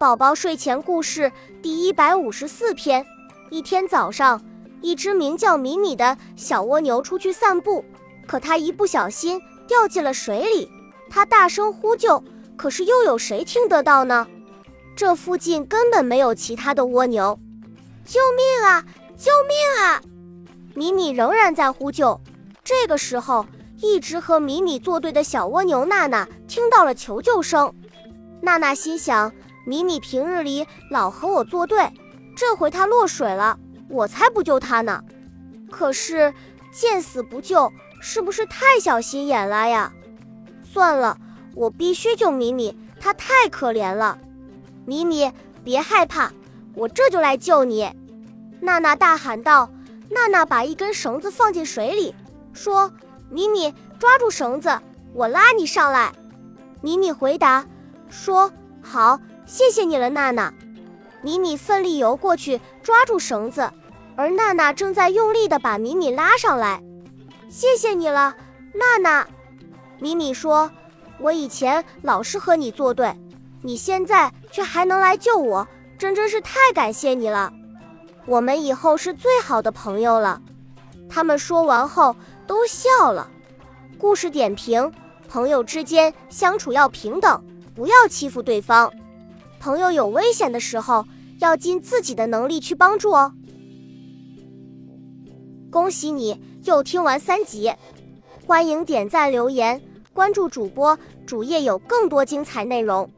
宝宝睡前故事第一百五十四篇。一天早上，一只名叫米米的小蜗牛出去散步，可它一不小心掉进了水里。它大声呼救，可是又有谁听得到呢？这附近根本没有其他的蜗牛。救命啊！救命啊！米米仍然在呼救。这个时候，一直和米米作对的小蜗牛娜娜听到了求救声。娜娜心想。米米平日里老和我作对，这回他落水了，我才不救他呢。可是见死不救，是不是太小心眼了呀？算了，我必须救米米，他太可怜了。米米，别害怕，我这就来救你。娜娜大喊道。娜娜把一根绳子放进水里，说：“米米，抓住绳子，我拉你上来。”米米回答说：“好。”谢谢你了，娜娜。米米奋力游过去，抓住绳子，而娜娜正在用力地把米米拉上来。谢谢你了，娜娜。米米说：“我以前老是和你作对，你现在却还能来救我，真真是太感谢你了。我们以后是最好的朋友了。”他们说完后都笑了。故事点评：朋友之间相处要平等，不要欺负对方。朋友有危险的时候，要尽自己的能力去帮助哦。恭喜你又听完三集，欢迎点赞留言，关注主播主页有更多精彩内容。